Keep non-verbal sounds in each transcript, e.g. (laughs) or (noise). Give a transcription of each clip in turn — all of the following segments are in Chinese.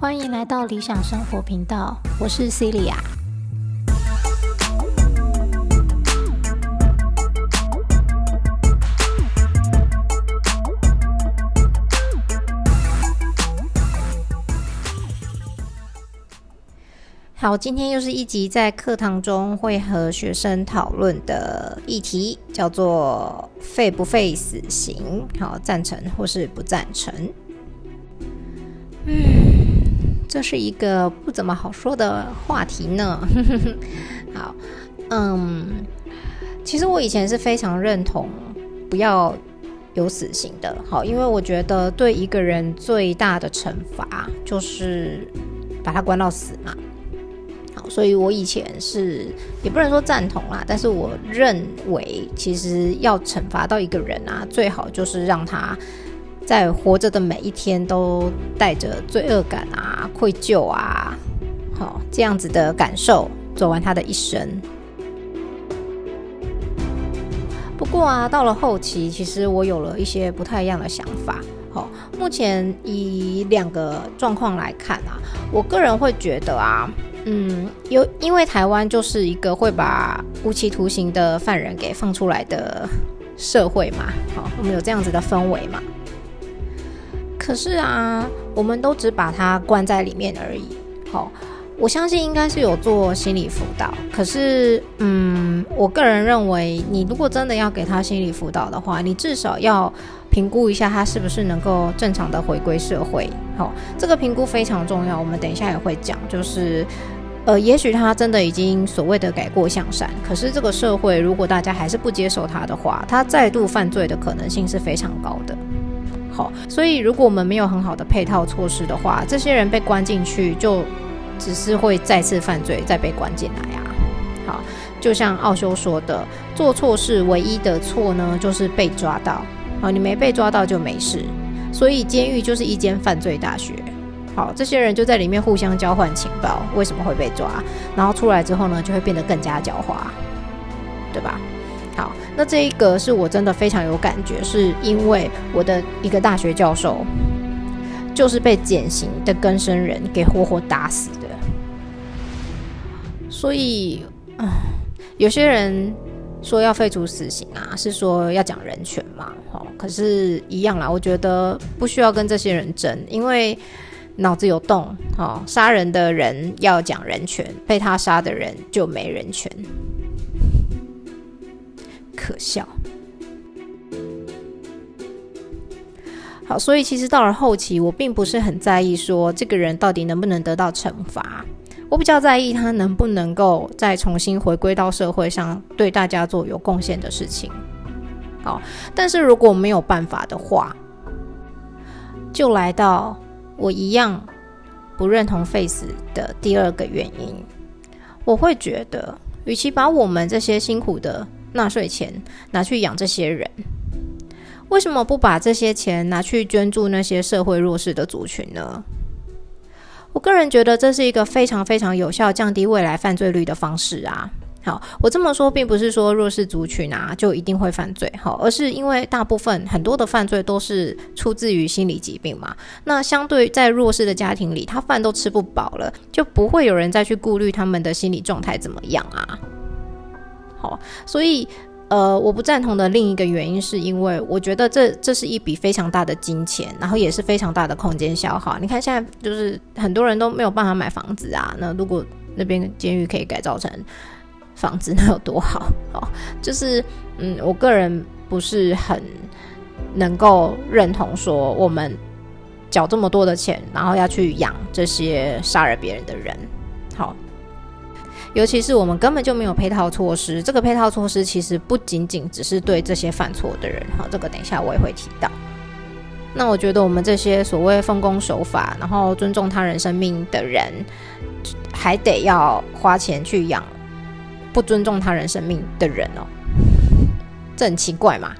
欢迎来到理想生活频道，我是 Celia。好，今天又是一集在课堂中会和学生讨论的议题，叫做“废不废死刑”。好，赞成或是不赞成？嗯，(sighs) 这是一个不怎么好说的话题呢。(laughs) 好，嗯，其实我以前是非常认同不要有死刑的。好，因为我觉得对一个人最大的惩罚就是把他关到死嘛。所以我以前是也不能说赞同啦，但是我认为其实要惩罚到一个人啊，最好就是让他在活着的每一天都带着罪恶感啊、愧疚啊，好这样子的感受走完他的一生。不过啊，到了后期，其实我有了一些不太一样的想法。好，目前以两个状况来看啊，我个人会觉得啊。嗯，有因为台湾就是一个会把无期徒刑的犯人给放出来的社会嘛，好，我们有这样子的氛围嘛。可是啊，我们都只把他关在里面而已。好，我相信应该是有做心理辅导。可是，嗯，我个人认为，你如果真的要给他心理辅导的话，你至少要评估一下他是不是能够正常的回归社会。好，这个评估非常重要。我们等一下也会讲，就是。呃，也许他真的已经所谓的改过向善，可是这个社会如果大家还是不接受他的话，他再度犯罪的可能性是非常高的。好，所以如果我们没有很好的配套措施的话，这些人被关进去就只是会再次犯罪，再被关进来啊。好，就像奥修说的，做错事唯一的错呢，就是被抓到。哦，你没被抓到就没事，所以监狱就是一间犯罪大学。好，这些人就在里面互相交换情报，为什么会被抓？然后出来之后呢，就会变得更加狡猾，对吧？好，那这一个是我真的非常有感觉，是因为我的一个大学教授就是被减刑的根生人给活活打死的。所以，啊，有些人说要废除死刑啊，是说要讲人权嘛？可是，一样啦，我觉得不需要跟这些人争，因为。脑子有洞，哦，杀人的人要讲人权，被他杀的人就没人权，可笑。好，所以其实到了后期，我并不是很在意说这个人到底能不能得到惩罚，我比较在意他能不能够再重新回归到社会上，对大家做有贡献的事情。好，但是如果没有办法的话，就来到。我一样不认同 Face 的第二个原因，我会觉得，与其把我们这些辛苦的纳税钱拿去养这些人，为什么不把这些钱拿去捐助那些社会弱势的族群呢？我个人觉得这是一个非常非常有效降低未来犯罪率的方式啊。好，我这么说并不是说弱势族群啊就一定会犯罪，好，而是因为大部分很多的犯罪都是出自于心理疾病嘛。那相对在弱势的家庭里，他饭都吃不饱了，就不会有人再去顾虑他们的心理状态怎么样啊。好，所以呃，我不赞同的另一个原因是因为我觉得这这是一笔非常大的金钱，然后也是非常大的空间消耗。你看现在就是很多人都没有办法买房子啊，那如果那边监狱可以改造成。房子那有多好？哦，就是嗯，我个人不是很能够认同说我们缴这么多的钱，然后要去养这些杀了别人的人。尤其是我们根本就没有配套措施。这个配套措施其实不仅仅只是对这些犯错的人。好，这个等一下我也会提到。那我觉得我们这些所谓奉公守法，然后尊重他人生命的人，还得要花钱去养。不尊重他人生命的人哦，这很奇怪嘛。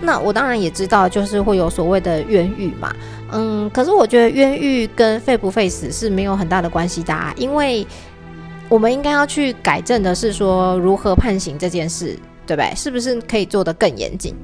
那我当然也知道，就是会有所谓的冤狱嘛。嗯，可是我觉得冤狱跟废不废死是没有很大的关系的，因为我们应该要去改正的是说如何判刑这件事，对不对？是不是可以做得更严谨？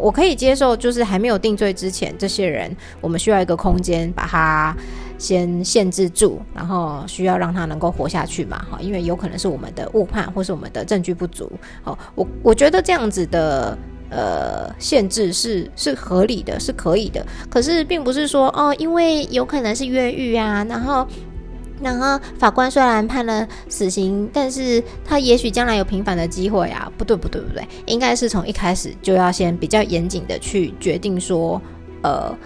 我可以接受，就是还没有定罪之前，这些人我们需要一个空间把他先限制住，然后需要让他能够活下去嘛？哈，因为有可能是我们的误判或是我们的证据不足。好，我我觉得这样子的呃限制是是合理的，是可以的。可是并不是说哦，因为有可能是越狱啊，然后。然后法官虽然判了死刑，但是他也许将来有平反的机会啊？不对，不对，不对，应该是从一开始就要先比较严谨的去决定说，呃，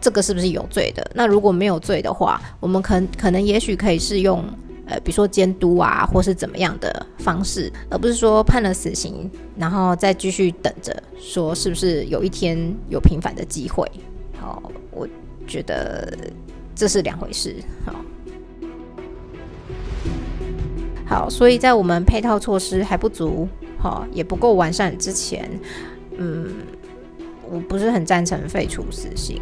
这个是不是有罪的？那如果没有罪的话，我们可可能也许可以是用呃，比如说监督啊，或是怎么样的方式，而不是说判了死刑，然后再继续等着说是不是有一天有平反的机会？好，我觉得这是两回事。好。好，所以在我们配套措施还不足，哈，也不够完善之前，嗯，我不是很赞成废除死刑。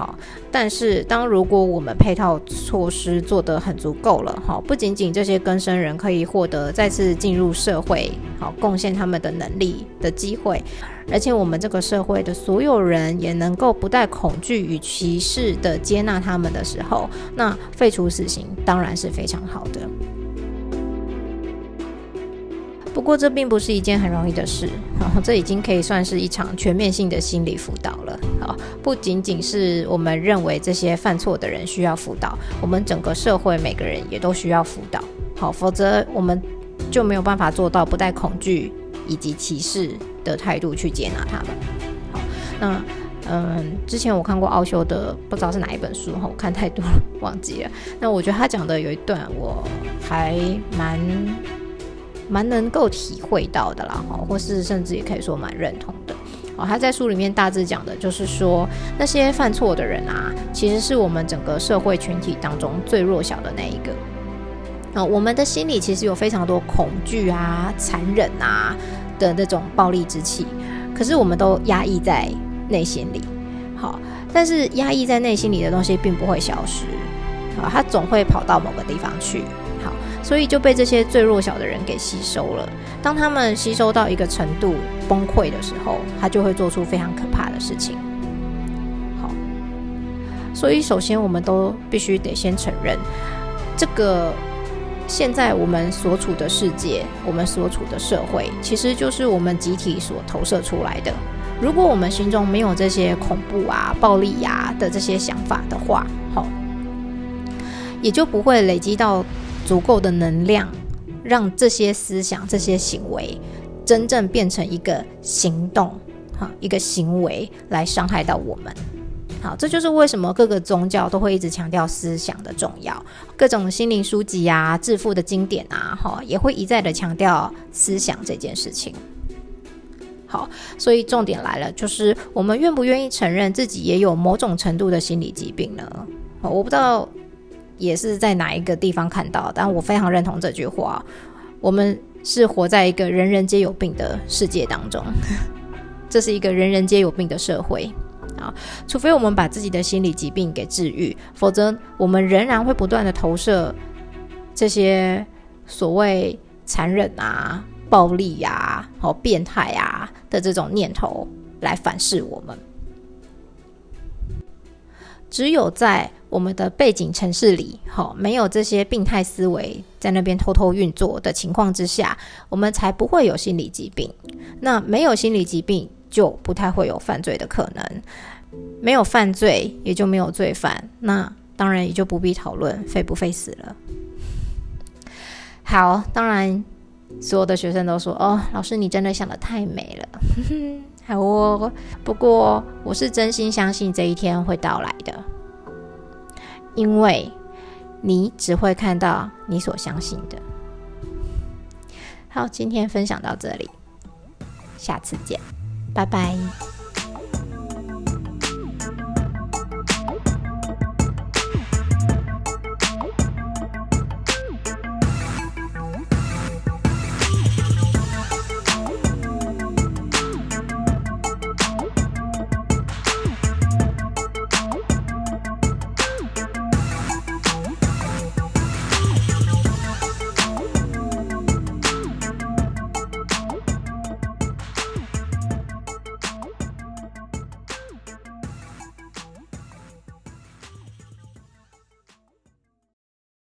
好，但是当如果我们配套措施做得很足够了，好，不仅仅这些更生人可以获得再次进入社会，好，贡献他们的能力的机会，而且我们这个社会的所有人也能够不带恐惧与歧视的接纳他们的时候，那废除死刑当然是非常好的。不过这并不是一件很容易的事，然 (laughs) 后这已经可以算是一场全面性的心理辅导了。好，不仅仅是我们认为这些犯错的人需要辅导，我们整个社会每个人也都需要辅导。好，否则我们就没有办法做到不带恐惧以及歧视的态度去接纳他们。好，那嗯，之前我看过奥修的，不知道是哪一本书哈，我看太多了忘记了。那我觉得他讲的有一段我还蛮。蛮能够体会到的啦，哈，或是甚至也可以说蛮认同的。哦，他在书里面大致讲的就是说，那些犯错的人啊，其实是我们整个社会群体当中最弱小的那一个。啊，我们的心里其实有非常多恐惧啊、残忍啊的那种暴力之气，可是我们都压抑在内心里。好，但是压抑在内心里的东西并不会消失，啊，它总会跑到某个地方去。所以就被这些最弱小的人给吸收了。当他们吸收到一个程度崩溃的时候，他就会做出非常可怕的事情。好，所以首先我们都必须得先承认，这个现在我们所处的世界，我们所处的社会，其实就是我们集体所投射出来的。如果我们心中没有这些恐怖啊、暴力呀的这些想法的话，好，也就不会累积到。足够的能量，让这些思想、这些行为真正变成一个行动，哈，一个行为来伤害到我们。好，这就是为什么各个宗教都会一直强调思想的重要，各种心灵书籍啊、致富的经典啊，哈，也会一再的强调思想这件事情。好，所以重点来了，就是我们愿不愿意承认自己也有某种程度的心理疾病呢？我不知道。也是在哪一个地方看到，但我非常认同这句话。我们是活在一个人人皆有病的世界当中，(laughs) 这是一个人人皆有病的社会啊！除非我们把自己的心理疾病给治愈，否则我们仍然会不断的投射这些所谓残忍啊、暴力呀、好变态啊的这种念头来反噬我们。只有在我们的背景城市里，好，没有这些病态思维在那边偷偷运作的情况之下，我们才不会有心理疾病。那没有心理疾病，就不太会有犯罪的可能。没有犯罪，也就没有罪犯。那当然也就不必讨论废不废死了。好，当然所有的学生都说：“哦，老师，你真的想的太美了。(laughs) ”好哦，不过我是真心相信这一天会到来的，因为你只会看到你所相信的。好，今天分享到这里，下次见，拜拜。